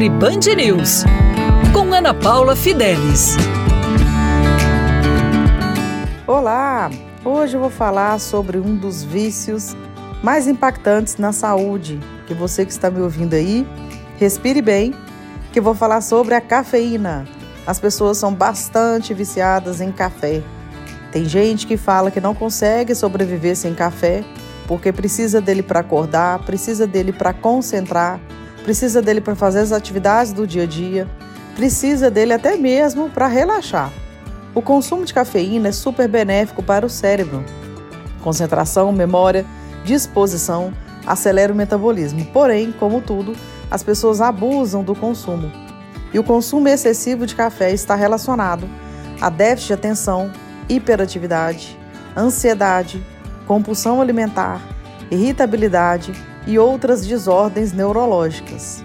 Nutri Band News, com Ana Paula Fidelis. Olá! Hoje eu vou falar sobre um dos vícios mais impactantes na saúde. Que você que está me ouvindo aí, respire bem, que eu vou falar sobre a cafeína. As pessoas são bastante viciadas em café. Tem gente que fala que não consegue sobreviver sem café porque precisa dele para acordar, precisa dele para concentrar, precisa dele para fazer as atividades do dia a dia, precisa dele até mesmo para relaxar. O consumo de cafeína é super benéfico para o cérebro. Concentração, memória, disposição, acelera o metabolismo. Porém, como tudo, as pessoas abusam do consumo. E o consumo excessivo de café está relacionado a déficit de atenção, hiperatividade, ansiedade, compulsão alimentar, irritabilidade e outras desordens neurológicas.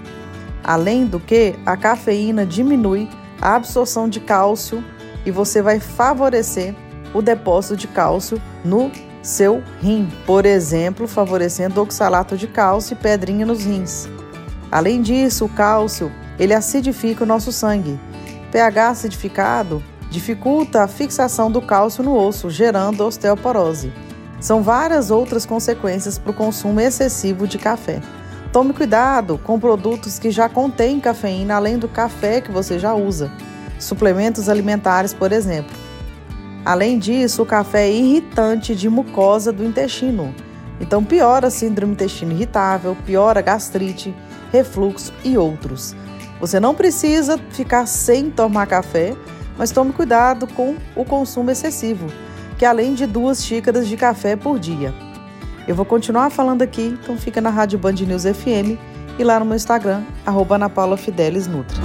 Além do que, a cafeína diminui a absorção de cálcio e você vai favorecer o depósito de cálcio no seu rim, por exemplo, favorecendo oxalato de cálcio e pedrinha nos rins. Além disso, o cálcio ele acidifica o nosso sangue. pH acidificado dificulta a fixação do cálcio no osso, gerando osteoporose. São várias outras consequências para o consumo excessivo de café. Tome cuidado com produtos que já contêm cafeína além do café que você já usa. Suplementos alimentares, por exemplo. Além disso, o café é irritante de mucosa do intestino. Então piora a síndrome intestino irritável, piora a gastrite, refluxo e outros. Você não precisa ficar sem tomar café, mas tome cuidado com o consumo excessivo que além de duas xícaras de café por dia. Eu vou continuar falando aqui, então fica na Rádio Band News FM e lá no meu Instagram, arroba Ana Paula Fidelis Nutri.